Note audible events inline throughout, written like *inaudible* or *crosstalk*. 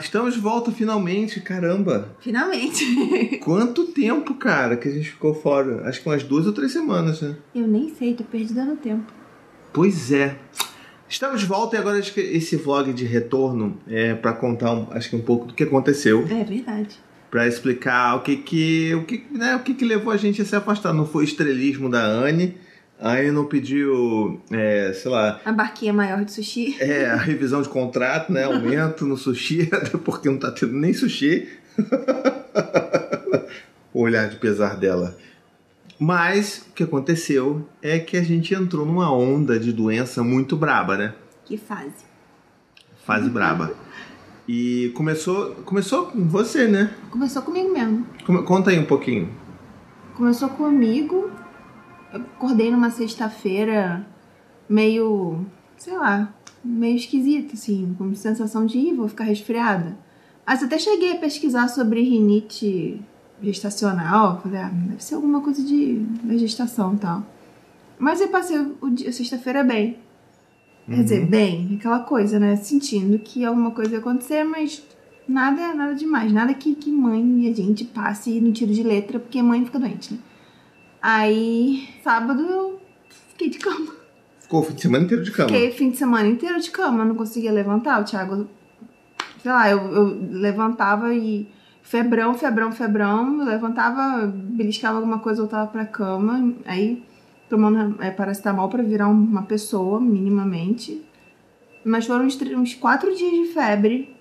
estamos de volta finalmente, caramba. Finalmente. *laughs* Quanto tempo, cara, que a gente ficou fora? Acho que umas duas ou três semanas, né? Eu nem sei, tô perdida no tempo. Pois é. Estamos de volta e agora acho que esse vlog de retorno é para contar, um- acho que um pouco do que aconteceu, É verdade. Pra explicar o que que, o que, né, o que que levou a gente a se afastar. Não foi o estrelismo da Anne. A Anne não pediu, é, sei lá, A barquinha maior de sushi. É, a revisão de contrato, né? Aumento no sushi, até *laughs* porque não tá tendo nem sushi. *laughs* o olhar de pesar dela. Mas o que aconteceu é que a gente entrou numa onda de doença muito braba, né? Que fase. Fase braba. E começou, começou com você, né? Começou comigo mesmo. Come- Conta aí um pouquinho. Começou comigo. Eu acordei numa sexta-feira meio, sei lá, meio esquisita, assim, com sensação de "Ih, vou ficar resfriada. Mas até cheguei a pesquisar sobre rinite gestacional. Falei, ah, deve ser alguma coisa de da gestação e tal. Mas eu passei o dia, a sexta-feira bem. Quer dizer, bem, aquela coisa, né? Sentindo que alguma coisa ia acontecer, mas nada, nada demais. Nada que, que mãe e a gente passe no tiro de letra, porque mãe fica doente, né? Aí, sábado eu fiquei de cama. Ficou o fim de semana inteiro de cama. Fiquei fim de semana inteiro de cama, não conseguia levantar. O Thiago, sei lá, eu, eu levantava e febrão, febrão, febrão. Levantava, beliscava alguma coisa, voltava pra cama. Aí, tomando é, paracetamol pra virar uma pessoa, minimamente. Mas foram uns, uns quatro dias de febre.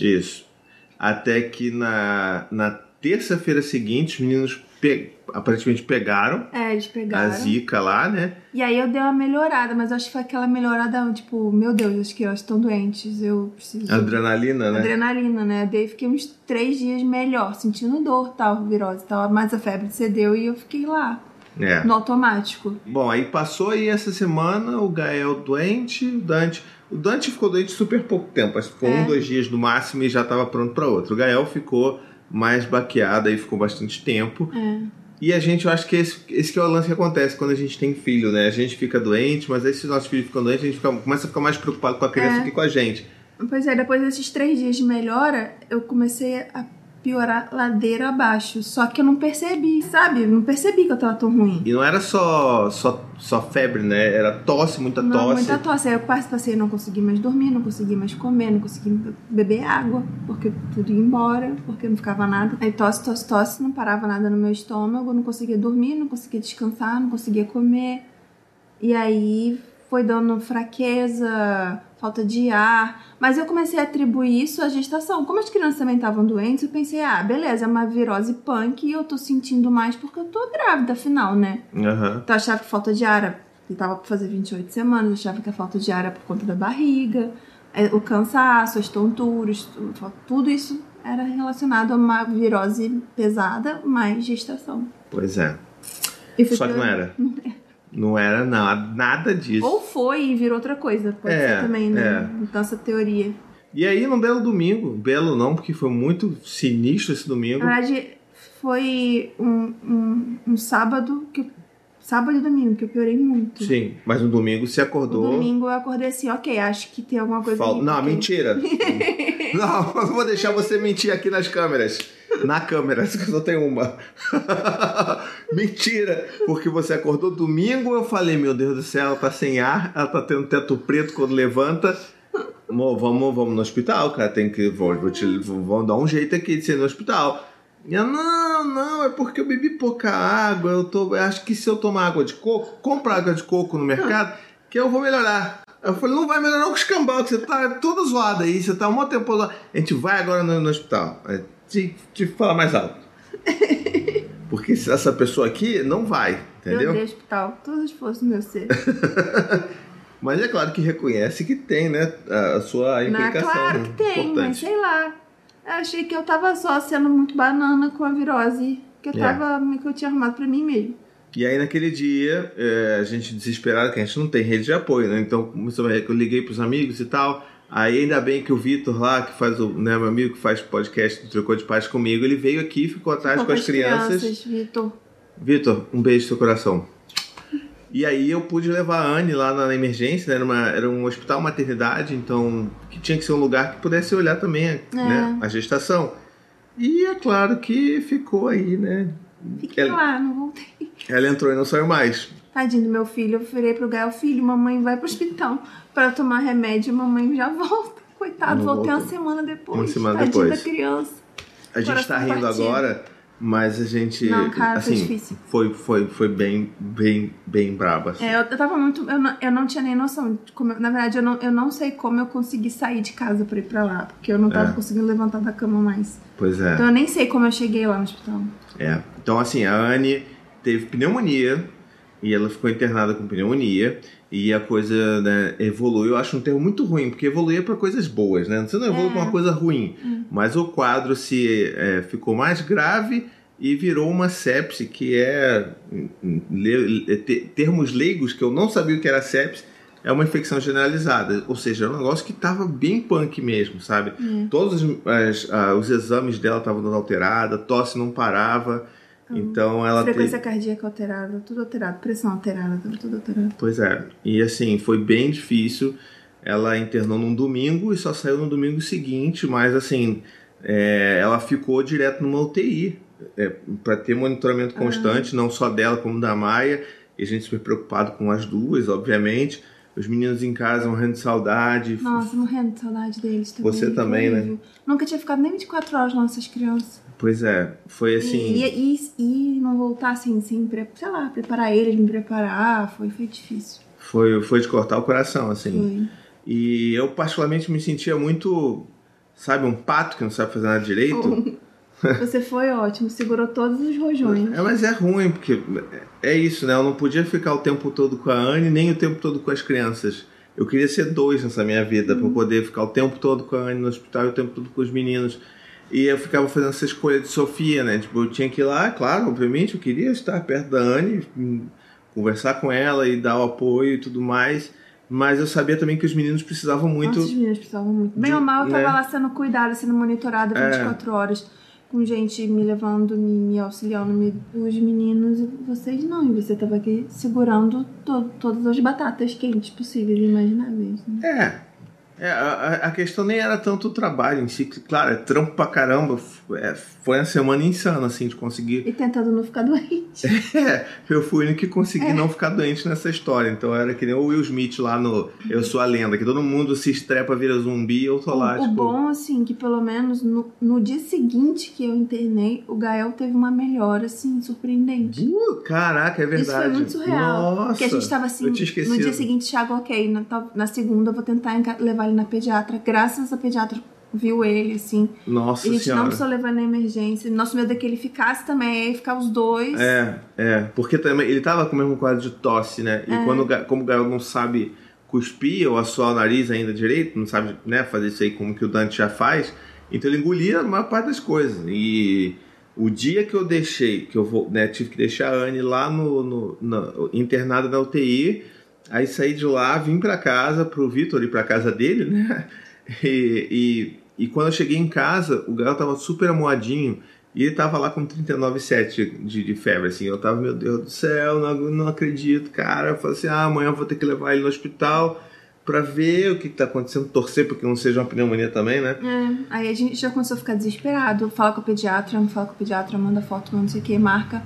Isso. Até que na, na terça-feira seguinte, os meninos pe- aparentemente pegaram É, eles a pegaram. zika lá, né? E aí eu dei uma melhorada, mas eu acho que foi aquela melhorada, tipo, meu Deus, as crianças estão doentes, eu preciso. Adrenalina, né? Adrenalina, né? Daí fiquei uns três dias melhor, sentindo dor, tal, virose tal, mas a febre cedeu e eu fiquei lá, É. no automático. Bom, aí passou aí essa semana o Gael doente, o Dante. O Dante ficou doente super pouco tempo, acho que ficou É. um, dois dias no máximo e já estava pronto para outro. O Gael ficou mais baqueado aí, ficou bastante tempo. É. E a gente, eu acho que esse, esse que é o lance que acontece quando a gente tem filho, né? A gente fica doente, mas aí se os nossos filhos ficam doentes, a gente fica- começa a ficar mais preocupado com a criança É. do que com a gente. Pois é, depois desses três dias de melhora, eu comecei a piorar ladeira abaixo. Só que eu não percebi, sabe? Eu não percebi que eu tava tão ruim. E não era só, só, só febre, né? Era tosse, muita Não, tosse. muita tosse. Aí eu quase passei, não consegui mais dormir, não consegui mais comer, não consegui beber água, porque tudo ia embora, porque não ficava nada. Aí tosse, tosse, tosse, não parava nada no meu estômago, não conseguia dormir, não conseguia descansar, não conseguia comer. E aí foi dando fraqueza, falta de ar. Mas eu comecei a atribuir isso à gestação. Como as crianças também estavam doentes, eu pensei, ah, beleza, é uma virose punk e eu tô sentindo mais porque eu tô grávida, afinal, né? Aham. Então eu achava que falta de ar, era- ele tava pra fazer 28 semanas, eu achava que a falta de ar era por conta da barriga, é, o cansaço, as tonturas, tu- tudo isso era relacionado a uma virose pesada mais gestação. Pois é. Só que não pra- era. Não era nada, nada disso. Ou foi e virou outra coisa, pode É, ser também, né? é. Essa teoria. E aí, num belo domingo, belo não, porque foi muito sinistro esse domingo. Na verdade, foi um, um, um sábado que Sábado e domingo, que eu piorei muito. Sim, mas no domingo você No acordou. domingo eu acordei assim, ok, acho que tem alguma coisa. Fal- Não, porque- mentira. *laughs* não, eu vou deixar você mentir aqui nas câmeras. Na câmera, *laughs* só tenho uma. Mentira! Porque você acordou domingo, eu falei, meu Deus do céu, ela tá sem ar, ela tá tendo teto preto quando levanta. Vamos, vamos no hospital, cara. Tem que. Vou, vou te, vamos dar um jeito aqui de ser no hospital. E ela, não, não, é porque eu bebi pouca água. Eu tô. eu acho que se eu tomar água de coco, compra água de coco no mercado, que eu vou melhorar. Eu falei, não vai melhorar o escambau, que você tá toda zoada aí, você tá um tempo zoada. A gente vai agora no, no hospital. Te, te falar mais alto. *laughs* Porque se essa pessoa aqui não vai, Eu entendeu? odeio hospital, todo o esforço do meu ser. *laughs* Mas é claro que reconhece que tem, né? A sua Não, implicação. claro né? que tem, mas Importante. sei lá. Eu achei que eu tava só sendo muito banana com a virose. Que eu É. tava. que eu tinha arrumado pra mim mesmo. E aí naquele dia, é, a gente desesperado, que a gente não tem rede de apoio, né? Então começou a- eu liguei pros amigos e tal. Aí ainda bem que o Vitor lá, que faz o, né, meu amigo que faz podcast do Trocou de Paz comigo, ele veio aqui, ficou atrás Ficou com as crianças. Vitor. Vitor, um beijo no seu coração. E aí eu pude levar a Anne lá na emergência, né? Era, uma, era um hospital maternidade, então que tinha que ser um lugar que pudesse olhar também É. né, a gestação. E é claro que ficou aí, né? Fiquei Ela, lá, não voltei. ela entrou e não saiu mais. Tadinho do meu filho, eu virei pro Gael, filho, mamãe vai pro hospital pra tomar remédio, mamãe já volta. *laughs* Coitado, Não voltei volta. uma semana depois. Uma semana Tadinho depois. da criança. A gente Coração tá rindo partido. agora, mas a gente. Não, cara, foi assim, difícil. Foi, foi, foi bem, bem, bem braba. assim. É, eu, eu tava muito. Eu não, eu não tinha nem noção de como. eu- na verdade, eu não, eu não sei como eu consegui sair de casa pra ir pra lá. Porque eu não tava É. conseguindo levantar da cama mais. Pois é. Então eu nem sei como eu cheguei lá no hospital. É. Então, assim, a Anne teve pneumonia e ela ficou internada com pneumonia e a coisa né, evoluiu. Eu acho um termo muito ruim, porque evoluir é para coisas boas, né? Você não evolui É. para uma coisa ruim, mas o quadro se é, ficou mais grave e virou uma sepse, que é, termos leigos que eu não sabia o que era sepse, é uma infecção generalizada. Ou seja, é um negócio que estava bem punk mesmo, sabe? Todos os, as- os exames dela estavam dando alterada, tosse não parava. Então ela Frequência teve. cardíaca alterada, tudo alterado. Pressão alterada, tudo, alterado. Pois é. E assim, foi bem difícil. Ela internou num domingo e só saiu no domingo seguinte, mas assim, é, ela ficou direto numa UTI. para ter monitoramento constante, não só dela como da Maia. E a gente super preocupado com as duas, obviamente. Os meninos em casa morrendo de saudade. Nossa, morrendo de saudade deles também. Você também, né? Nunca tinha ficado nem 24 horas nossas crianças. Pois é, foi assim. E, e, e não voltar assim, sem, sei lá, preparar eles, me preparar, foi, foi difícil. Foi, foi de cortar o coração, assim. Foi. E eu, particularmente, me sentia muito. Sabe, um pato que não sabe fazer nada direito. *laughs* Você foi ótimo, segurou todos os rojões. É, mas é ruim, porque é isso, né? Eu não podia ficar o tempo todo com a Anne, nem o tempo todo com as crianças. Eu queria ser dois nessa minha vida, pra eu poder ficar o tempo todo com a Anne no hospital e o tempo todo com os meninos. E eu ficava fazendo essa escolha de Sofia, né? Tipo, eu tinha que ir lá, claro, obviamente, eu queria estar perto da Anne, hum, conversar com ela e dar o apoio e tudo mais. Mas eu sabia também que os meninos precisavam muito. Nossa, os meninos precisavam muito. Bem de- ou mal, eu tava né? lá sendo cuidada, sendo monitorada É. 24 horas. Com gente me levando, me, me auxiliando, me, os meninos e vocês não. E você tava aqui segurando to- todas as batatas quentes possíveis e imagináveis. Né? É. É, a, a- questão nem era tanto o trabalho em si, que, claro, é trampo pra caramba. é, foi uma semana insana, assim, de conseguir. E tentando não ficar *laughs* doente. É, eu fui o único que consegui É. não ficar doente nessa história. Então era que nem o Will Smith lá no Eu Sou a Lenda, que todo mundo se estrepa, vira zumbi e eu tô lá, o, o tipo. bom, assim, que pelo menos no, no dia seguinte que eu internei, o Gael teve uma melhora, assim, surpreendente. Uh, caraca, é verdade. Isso foi muito surreal. Nossa, Porque a gente tava assim, eu tinha esquecido. no dia seguinte, Thiago, ok, na, na segunda eu vou tentar levar ele na pediatra. Graças a pediatra viu ele, assim. Nossa E a gente senhora. não precisou levar na emergência. Nosso medo é que ele ficasse também, aí ficar os dois. É, é. Porque também ele tava com o mesmo quadro de tosse, né? E É. quando, como o garoto não sabe cuspir ou assoar o nariz ainda direito, não sabe né, fazer isso aí como que o Dante já faz, então ele engolia a maior parte das coisas. E o dia que eu deixei, que eu vou, né, tive que deixar a Anne lá no, no, na- internada na UTI, aí saí de lá, vim pra casa, pro Vitor ir pra casa dele, né? E, e, e quando eu cheguei em casa, o garoto tava super amoadinho. E ele tava lá com 39,7 de, de febre, assim. Eu tava, meu Deus do céu, não, não acredito, cara. Eu falei assim, ah, amanhã eu vou ter que levar ele no hospital pra ver o que, que tá acontecendo, torcer pra que não seja uma pneumonia também, né? É, aí a gente já começou a ficar desesperado. Fala com o pediatra, não fala com o pediatra, manda foto, não sei o que, marca.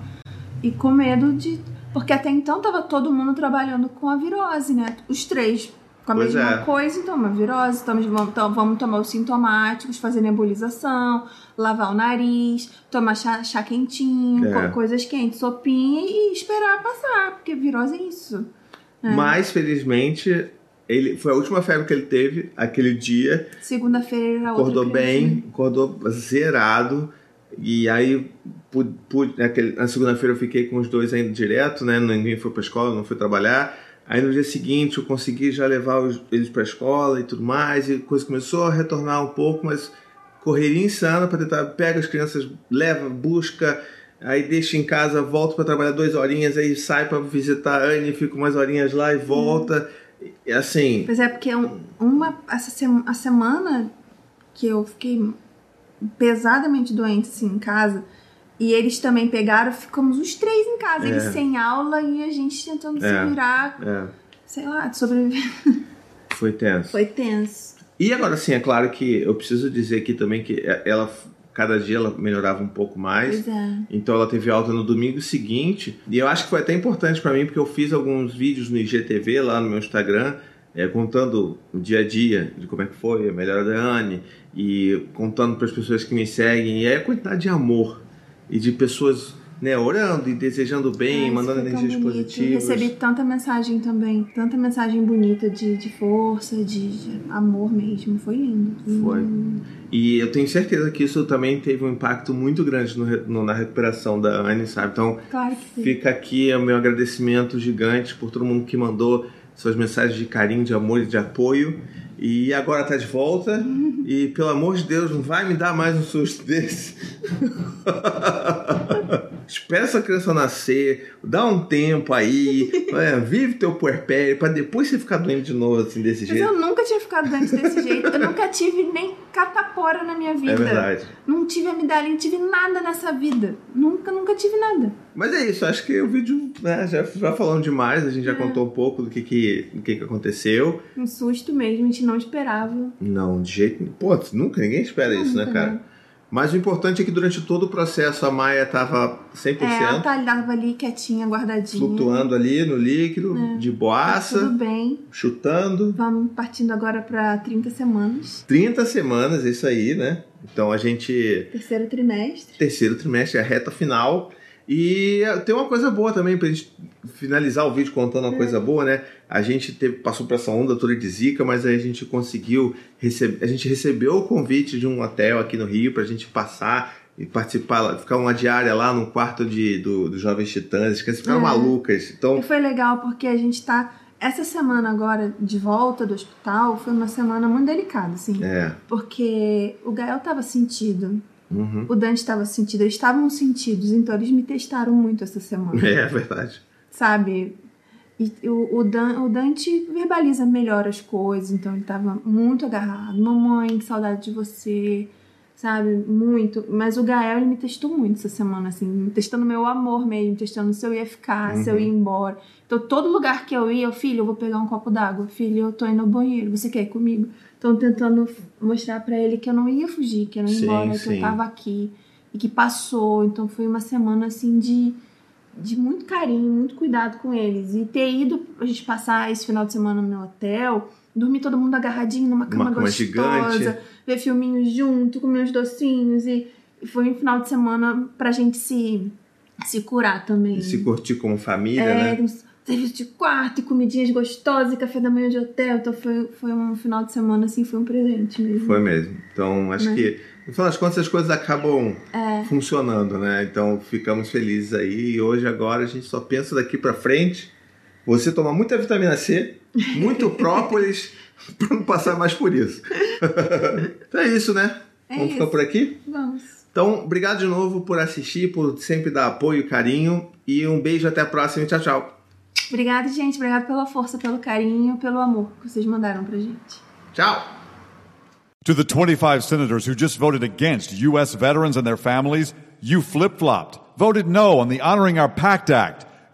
E com medo de. Porque até então tava todo mundo trabalhando com a virose, né? Os três com a Pois mesma é. coisa, então, uma virose, então, vamos, então, vamos tomar os sintomáticos, fazer nebulização, lavar o nariz, tomar chá, chá quentinho, É. co- coisas quentes, sopinha e esperar passar, porque virose é isso. É. Mas, felizmente, ele foi a última febre que ele teve aquele dia. Segunda-feira era acordou bem, acordou zerado. E aí, naquele- na segunda-feira eu fiquei com os dois ainda direto, né? Ninguém foi pra escola, não foi trabalhar. Aí no dia seguinte eu consegui já levar os- eles pra escola e tudo mais. E a coisa começou a retornar um pouco, mas correria insana para tentar. Pega as crianças, leva, busca. Aí deixa em casa, volta para trabalhar duas horinhas, aí sai para visitar a Anne, fica umas horinhas lá e volta. E assim, Pois é, porque um- uma, essa a semana que eu fiquei pesadamente doente assim, em casa, E eles também pegaram, ficamos os três em casa, É. eles sem aula e a gente tentando É. se virar, É, sei lá, sobreviver. *laughs* foi tenso. Foi tenso. E agora sim, é claro que eu preciso dizer aqui também que ela, cada dia ela melhorava um pouco mais. Pois é. Então ela teve alta no domingo seguinte. E eu acho que foi até importante pra mim, porque eu fiz alguns vídeos no IGTV lá no meu Instagram, é, contando o dia a dia de como é que foi a melhora da Anne e contando para as pessoas que me seguem. E aí a quantidade de amor e de pessoas né, orando e desejando bem, Ai, mandando energias positivas. Recebi tanta mensagem também, tanta mensagem bonita de, de força, de, de amor mesmo. Foi lindo. Foi. Hum. E eu tenho certeza que isso também teve um impacto muito grande no no- na recuperação da Anne, sabe? Então, Claro. Fica aqui o meu agradecimento gigante por todo mundo que mandou suas mensagens de carinho, de amor e de apoio. E agora tá de volta. E pelo amor de Deus, não vai me dar mais um susto desse. *laughs* Espera essa criança nascer, dá um tempo aí, *laughs* é, vive teu puerpério, pra depois você ficar doente de novo assim desse Mas jeito. eu nunca tinha ficado doente desse jeito. Eu nunca tive nem catapora na minha vida. É verdade. Não tive amidalina, não tive nada nessa vida. Nunca, nunca tive nada. Mas é isso, acho que o vídeo né, já, já falando demais, a gente já contou um pouco do que, que, do que, que aconteceu. Um susto mesmo, a gente não esperava. Não, de jeito nenhum. Pô, nunca, ninguém espera isso, né, cara? né? Mas o importante é que durante todo o processo a Maia tava 100% É, a Thalita ali quietinha, guardadinha. flutuando ali no líquido, de Tá boaça, tudo bem. chutando. Vamos partindo agora pra 30 semanas. 30 semanas, isso aí, né? Então a gente. Terceiro trimestre. Terceiro trimestre, é a reta final. E tem uma coisa boa também pra gente finalizar o vídeo contando uma coisa boa, né? A gente teve, passou por essa onda toda de zika, mas aí a gente conseguiu receber, a gente recebeu o convite de um hotel aqui no Rio pra gente passar e participar, ficar uma diária lá no quarto de, do, dos Jovens Titãs, crianças ficaram É. malucas. Então, E foi legal porque a gente tá. Essa semana agora de volta do hospital foi uma semana muito delicada, assim. é. Porque o Gael tava sentido, Uhum. o Dante tava sentido, eles estavam sentidos, então eles me testaram muito essa semana. É, é verdade. sabe? E o, o, Dan- o Dante verbaliza melhor as coisas, então ele tava muito agarrado. Mamãe, que saudade de você, sabe? Muito. Mas o Gael, ele me testou muito essa semana, assim, me testando meu amor mesmo, testando se eu ia ficar, se eu ia embora. Então, todo lugar que eu ia, eu, filho, eu vou pegar um copo d'água, filho, eu tô indo ao banheiro, você quer ir comigo? Então, tentando mostrar pra ele que eu não ia fugir, que eu não ia Sim, embora, que sim. eu tava aqui e que passou. Então, foi uma semana, assim, de de muito carinho, muito cuidado com eles. E ter ido a gente passar esse final de semana no hotel, dormir todo mundo agarradinho numa cama Uma cama gostosa, gigante. ver filminhos junto, comer uns docinhos. E, foi um final de semana pra gente se, se curar também. E se curtir como família, é, né? serviço de quarto, e comidinhas gostosas, e café da manhã de hotel. Então foi, foi um final de semana, assim, foi um presente mesmo. Foi mesmo. Então, acho Né? que, no final das contas, as coisas acabam É. funcionando, né? Então, ficamos felizes aí. E hoje, agora, a gente só pensa daqui pra frente. Você tomar muita vitamina C, muito *laughs* própolis, pra não passar mais por isso. *laughs* então é isso, né? É Vamos ficar isso. por aqui? Vamos. Então, obrigado de novo por assistir, por sempre dar apoio e carinho. E um beijo, até a próxima. e Tchau, tchau. Obrigada, gente. Obrigada pela força, pelo carinho, pelo amor que vocês mandaram pra gente. Tchau. To the 25 senators who just voted against U.S. veterans and their families, you flip flopped, voted no on the Honoring Our Pact Act.